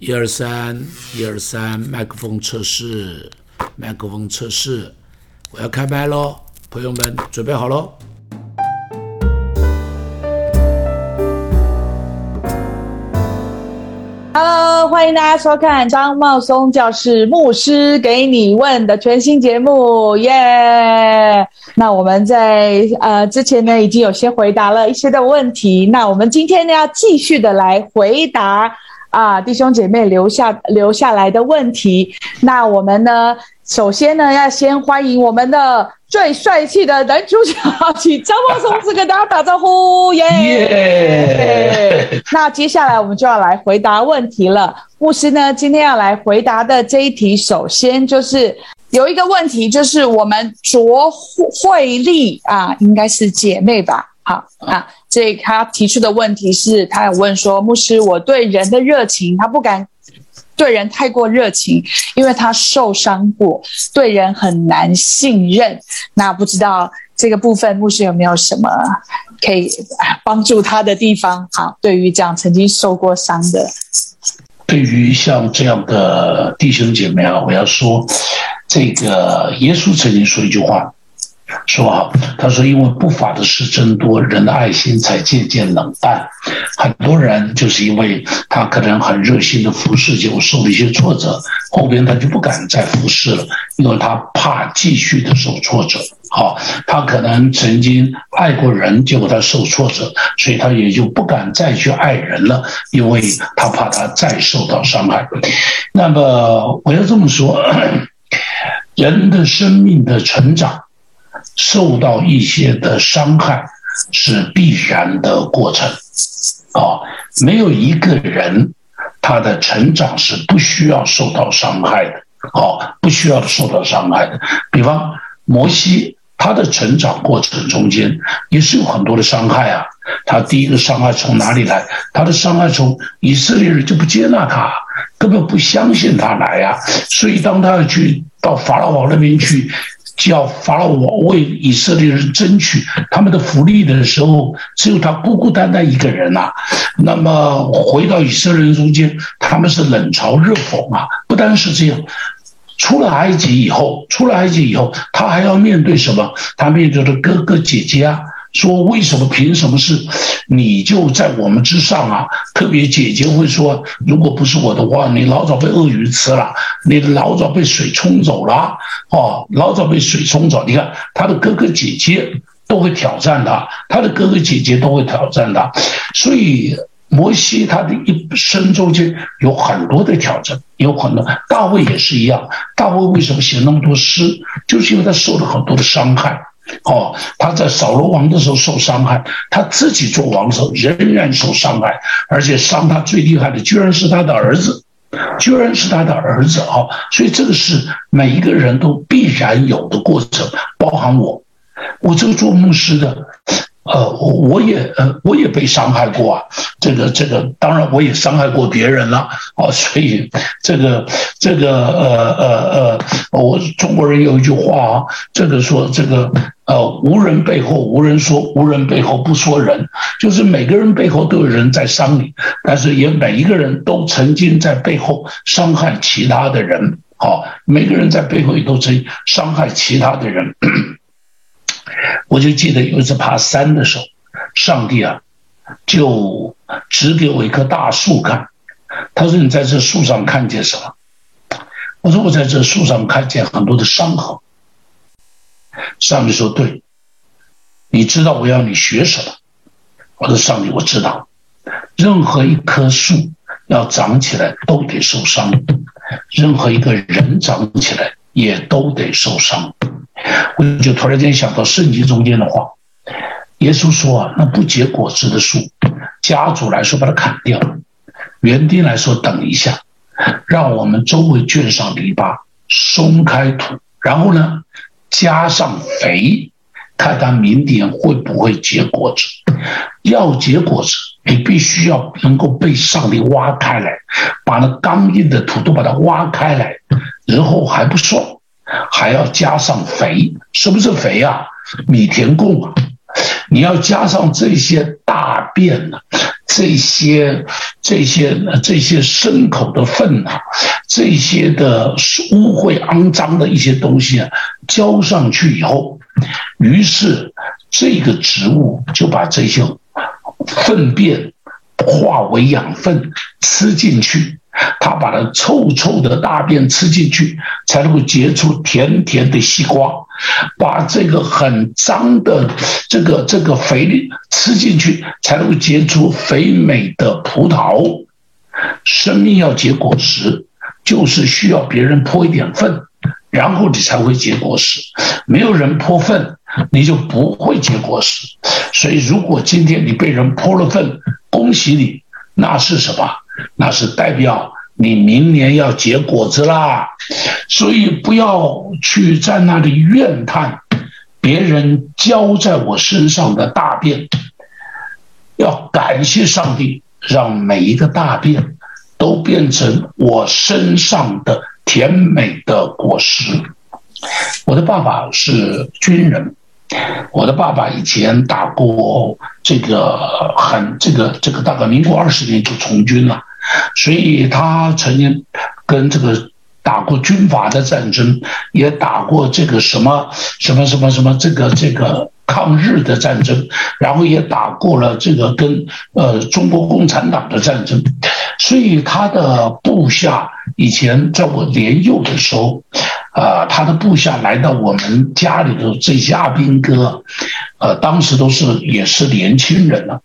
一二三，一二三，麦克风测试，麦克风测试，我要开麦喽，朋友们准备好喽。Hello，欢迎大家收看张茂松教室牧师给你问的全新节目，耶！那我们在呃之前呢已经有些回答了一些的问题，那我们今天呢要继续的来回答啊弟兄姐妹留下留下来的问题。那我们呢首先呢要先欢迎我们的。最帅气的男主角，请张茂松子跟大家打招呼，耶！那接下来我们就要来回答问题了。牧师呢，今天要来回答的这一题，首先就是有一个问题，就是我们卓慧丽啊，应该是姐妹吧？好啊，这他提出的问题是，他有问说，牧师，我对人的热情，他不敢。对人太过热情，因为他受伤过，对人很难信任。那不知道这个部分牧师有没有什么可以帮助他的地方？好，对于这样曾经受过伤的，对于像这样的弟兄姐妹啊，我要说，这个耶稣曾经说一句话。说啊，他说，因为不法的事增多，人的爱心才渐渐冷淡。很多人就是因为他可能很热心的服侍，结果受了一些挫折，后边他就不敢再服侍了，因为他怕继续的受挫折。好，他可能曾经爱过人，结果他受挫折，所以他也就不敢再去爱人了，因为他怕他再受到伤害。那么我要这么说，人的生命的成长。受到一些的伤害是必然的过程，啊，没有一个人他的成长是不需要受到伤害的，啊，不需要受到伤害的。比方摩西，他的成长过程中间也是有很多的伤害啊。他第一个伤害从哪里来？他的伤害从以色列人就不接纳他，根本不相信他来呀。所以当他要去到法老王那边去。叫法老王为以色列人争取他们的福利的时候，只有他孤孤单单一个人呐。那么回到以色列人中间，他们是冷嘲热讽啊。不单是这样，出了埃及以后，出了埃及以后，他还要面对什么？他面对的哥哥姐姐啊。说为什么凭什么是你就在我们之上啊？特别姐姐会说，如果不是我的话，你老早被鳄鱼吃了，你老早被水冲走了，哦，老早被水冲走。你看他的哥哥姐姐都会挑战他，他的哥哥姐姐都会挑战他，所以摩西他的一生中间有很多的挑战，有很多。大卫也是一样，大卫为什么写那么多诗，就是因为他受了很多的伤害。哦，他在扫罗王的时候受伤害，他自己做王的时候仍然受伤害，而且伤他最厉害的居然是他的儿子，居然是他的儿子啊！所以这个是每一个人都必然有的过程，包含我，我这个做牧师的。呃，我我也呃，我也被伤害过啊。这个这个，当然我也伤害过别人了啊。所以这个这个呃呃呃，我中国人有一句话啊，这个说这个呃，无人背后无人说，无人背后不说人，就是每个人背后都有人在伤你，但是也每一个人都曾经在背后伤害其他的人。好，每个人在背后也都曾伤害其他的人。我就记得有一次爬山的时候，上帝啊，就指给我一棵大树看，他说：“你在这树上看见什么？”我说：“我在这树上看见很多的伤痕。”上帝说：“对，你知道我要你学什么？”我说：“上帝，我知道，任何一棵树要长起来都得受伤，任何一个人长起来也都得受伤。”我就突然间想到圣经中间的话，耶稣说啊，那不结果子的树，家主来说把它砍掉，园丁来说等一下，让我们周围圈上篱笆，松开土，然后呢加上肥，看它明年会不会结果子。要结果子，你必须要能够被上帝挖开来，把那刚硬的土都把它挖开来，然后还不算。还要加上肥，什么是肥啊？米田共啊！你要加上这些大便呢，这些这些这些牲口的粪啊，这些的污秽肮脏的一些东西啊，浇上去以后，于是这个植物就把这些粪便化为养分吃进去。他把它臭臭的大便吃进去，才能够结出甜甜的西瓜；把这个很脏的这个这个肥力吃进去，才能够结出肥美的葡萄。生命要结果实，就是需要别人泼一点粪，然后你才会结果实。没有人泼粪，你就不会结果实。所以，如果今天你被人泼了粪，恭喜你，那是什么？那是代表你明年要结果子啦，所以不要去在那里怨叹别人浇在我身上的大便，要感谢上帝，让每一个大便都变成我身上的甜美的果实。我的爸爸是军人，我的爸爸以前打过这个很这个这个，大概民国二十年就从军了。所以他曾经跟这个打过军阀的战争，也打过这个什么什么什么什么这个这个抗日的战争，然后也打过了这个跟呃中国共产党的战争。所以他的部下以前在我年幼的时候，啊，他的部下来到我们家里头这些阿兵哥，呃，当时都是也是年轻人了，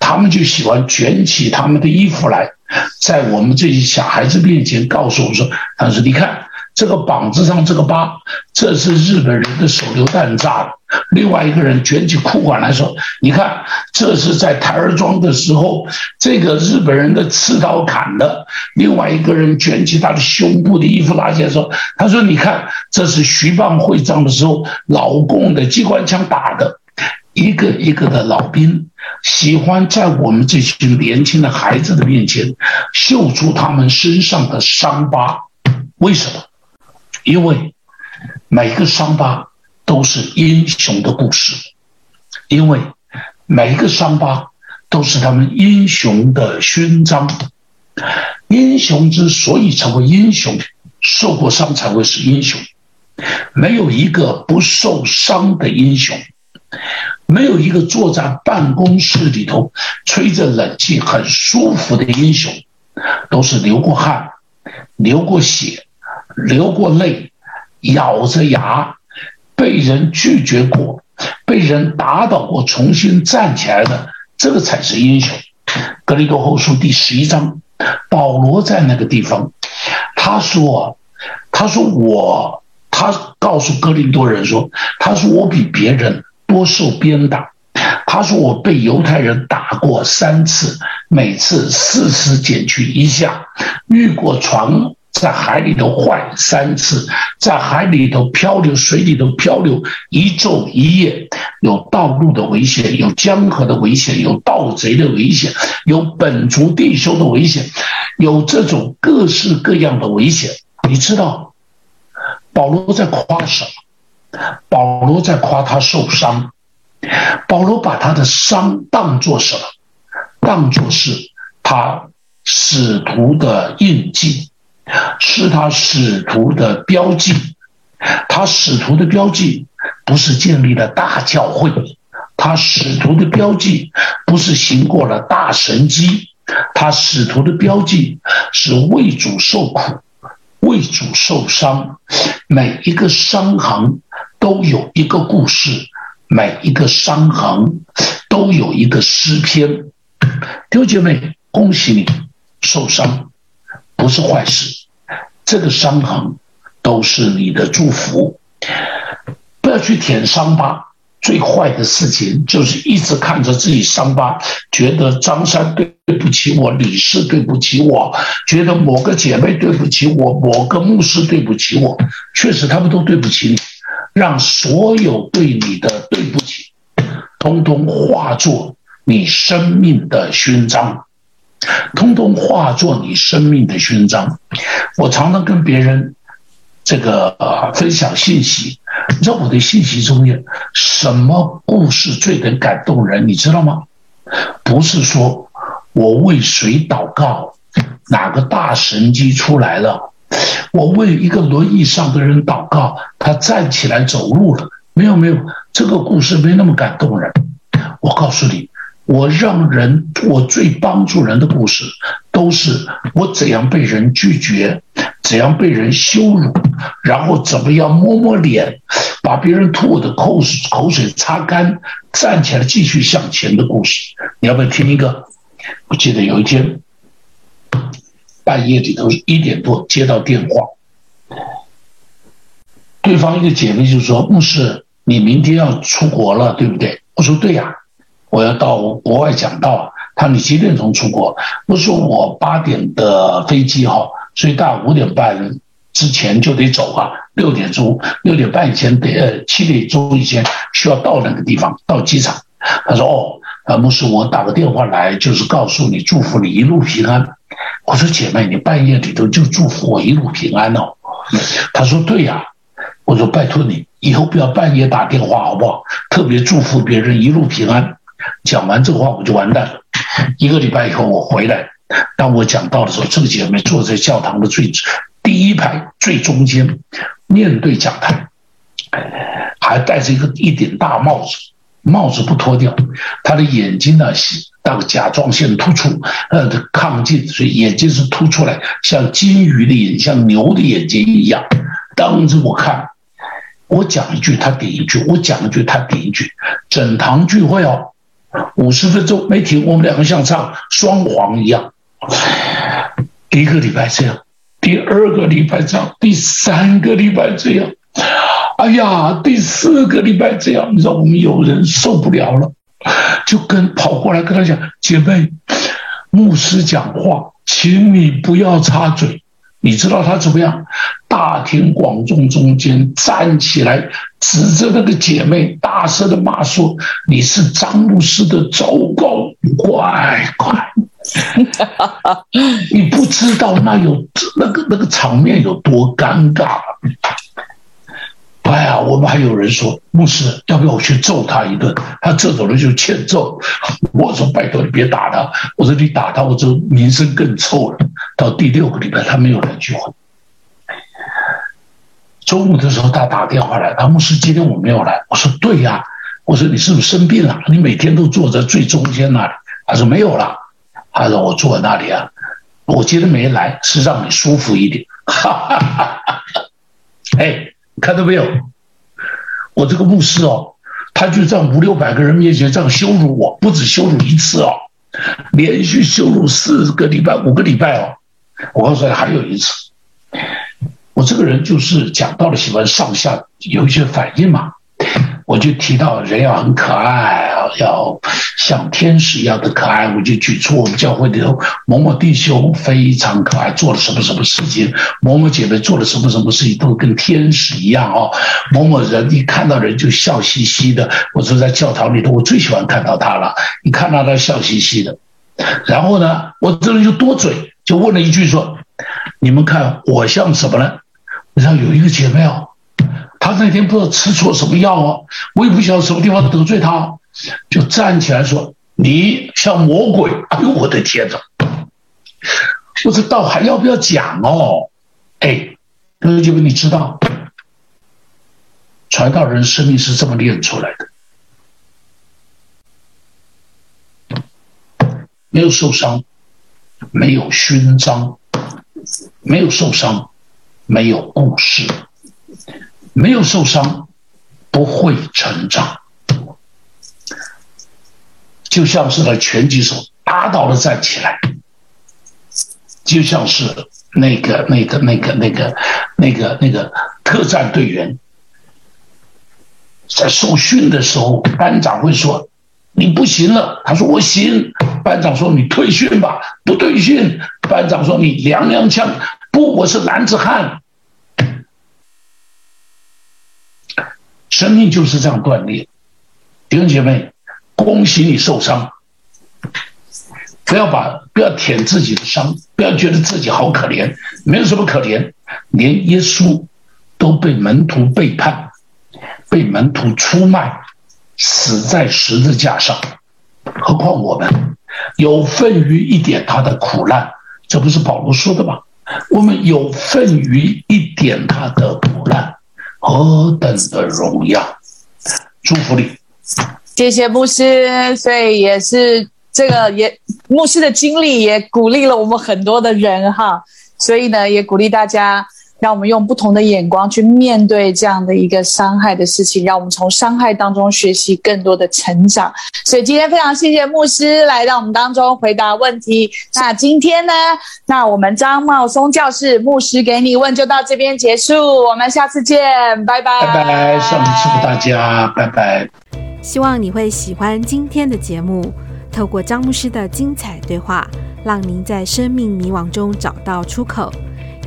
他们就喜欢卷起他们的衣服来。在我们这些小孩子面前告诉我说：“他说，你看这个膀子上这个疤，这是日本人的手榴弹炸的。”另外一个人卷起裤管来说：“你看，这是在台儿庄的时候，这个日本人的刺刀砍的。”另外一个人卷起他的胸部的衣服拿起来说：“他说，你看，这是徐蚌会战的时候老共的机关枪打的。”一个一个的老兵喜欢在我们这群年轻的孩子的面前秀出他们身上的伤疤，为什么？因为每个伤疤都是英雄的故事，因为每个伤疤都是他们英雄的勋章。英雄之所以成为英雄，受过伤才会是英雄，没有一个不受伤的英雄。没有一个坐在办公室里头吹着冷气很舒服的英雄，都是流过汗、流过血、流过泪、咬着牙被人拒绝过、被人打倒过、重新站起来的，这个才是英雄。格林多后书第十一章，保罗在那个地方，他说：“他说我，他告诉格林多人说，他说我比别人。”多受鞭打，他说我被犹太人打过三次，每次四十减去一下，遇过船在海里头坏三次，在海里头漂流，水里头漂流一昼一夜，有道路的危险，有江河的危险，有盗贼的危险，有本族弟兄的危险，有这种各式各样的危险。你知道，保罗在夸什么？保罗在夸他受伤，保罗把他的伤当作什么？当作是他使徒的印记，是他使徒的标记。他使徒的标记不是建立了大教会，他使徒的标记不是行过了大神迹，他使徒的标记是为主受苦，为主受伤，每一个伤痕。都有一个故事，每一个伤痕都有一个诗篇。弟兄姐妹，恭喜你受伤不是坏事，这个伤痕都是你的祝福。不要去舔伤疤，最坏的事情就是一直看着自己伤疤，觉得张三对不起我，李四对不起我，觉得某个姐妹对不起我，某个牧师对不起我，确实他们都对不起你。让所有对你的对不起，通通化作你生命的勋章，通通化作你生命的勋章。我常常跟别人这个分享信息，你知道我的信息中间什么故事最能感动人？你知道吗？不是说我为谁祷告？哪个大神机出来了？我为一个轮椅上的人祷告，他站起来走路了。没有没有，这个故事没那么感动人。我告诉你，我让人我最帮助人的故事，都是我怎样被人拒绝，怎样被人羞辱，然后怎么样摸摸脸，把别人吐我的口水口水擦干，站起来继续向前的故事。你要不要听一个？我记得有一天。半夜里头一点多接到电话，对方一个姐妹就说：“牧师，你明天要出国了，对不对？”我说：“对呀，我要到国外讲道。”他说：“你几点钟出国？”我说：“我八点的飞机哈，所以大概五点半之前就得走啊，六点钟、六点半以前得呃七点钟以前需要到那个地方，到机场。”他说：“哦，啊，牧师，我打个电话来，就是告诉你，祝福你一路平安。”我说姐妹，你半夜里头就祝福我一路平安哦。他说对呀。我说拜托你以后不要半夜打电话好不好？特别祝福别人一路平安。讲完这话我就完蛋了。一个礼拜以后我回来，当我讲到的时候，这个姐妹坐在教堂的最第一排最中间，面对讲台，还戴着一个一顶大帽子，帽子不脱掉，他的眼睛呢是。那个甲状腺突出，呃，亢进，所以眼睛是凸出来，像金鱼的眼，像牛的眼睛一样。当着我看，我讲一句，他顶一句；我讲一句，他顶一句。整堂聚会哦，五十分钟没停，我们两个像唱双簧一样。一个礼拜这样，第二个礼拜这样，第三个礼拜这样，哎呀，第四个礼拜这样，你知道我们有人受不了了。就跟跑过来跟他讲，姐妹，牧师讲话，请你不要插嘴。你知道他怎么样？大庭广众中间站起来，指着那个姐妹，大声的骂说：“你是张牧师的走狗，乖乖！”你不知道那有那个那个场面有多尴尬。哎呀，我们还有人说牧师要不要我去揍他一顿？他这种人就欠揍。我说拜托你别打他，我说你打他，我这名声更臭了。到第六个礼拜他没有来聚会。中午的时候他打电话来，他牧师今天我没有来。我说对呀，我说你是不是生病了？你每天都坐在最中间那里。他说没有了，他说我坐在那里啊，我今天没来是让你舒服一点。哈哈哈哈哎。看到没有？我这个牧师哦，他就在五六百个人面前这样羞辱我，不止羞辱一次哦，连续羞辱四个礼拜、五个礼拜哦。我告诉你，还有一次，我这个人就是讲到了喜欢上下有一些反应嘛。我就提到人要很可爱，要像天使一样的可爱。我就举出我们教会里头某某弟兄非常可爱，做了什么什么事情；某某姐妹做了什么什么事情，都跟天使一样哦。某某人一看到人就笑嘻嘻的。我说在教堂里头，我最喜欢看到他了，一看到他笑嘻嘻的。然后呢，我这人就多嘴，就问了一句说：“你们看我像什么呢？”你知道有一个姐妹哦。他那天不知道吃错什么药哦，我也不晓得什么地方得罪他，就站起来说：“你像魔鬼！”哎呦，我的天哪！我这道还要不要讲哦？哎，各姐妹，你知道，传道人生命是这么练出来的，没有受伤，没有勋章，没有受伤，没有故事。没有受伤，不会成长。就像是那拳击手打倒了站起来，就像是那个那个那个那个那个那个特战队员在受训的时候，班长会说：“你不行了。”他说：“我行。”班长说：“你退训吧。”不退训，班长说：“你娘娘腔。”不，我是男子汉。生命就是这样断裂，弟兄姐妹，恭喜你受伤，不要把不要舔自己的伤，不要觉得自己好可怜，没有什么可怜，连耶稣都被门徒背叛，被门徒出卖，死在十字架上，何况我们？有份于一点他的苦难，这不是保罗说的吗？我们有份于一点他的苦难，何等的荣耀！祝福你，谢谢牧师。所以也是这个也牧师的经历也鼓励了我们很多的人哈，所以呢也鼓励大家。让我们用不同的眼光去面对这样的一个伤害的事情，让我们从伤害当中学习更多的成长。所以今天非常谢谢牧师来到我们当中回答问题。那今天呢，那我们张茂松教室牧师给你问就到这边结束，我们下次见，拜拜，拜拜，上帝祝福大家，拜拜。希望你会喜欢今天的节目，透过张牧师的精彩对话，让您在生命迷惘中找到出口。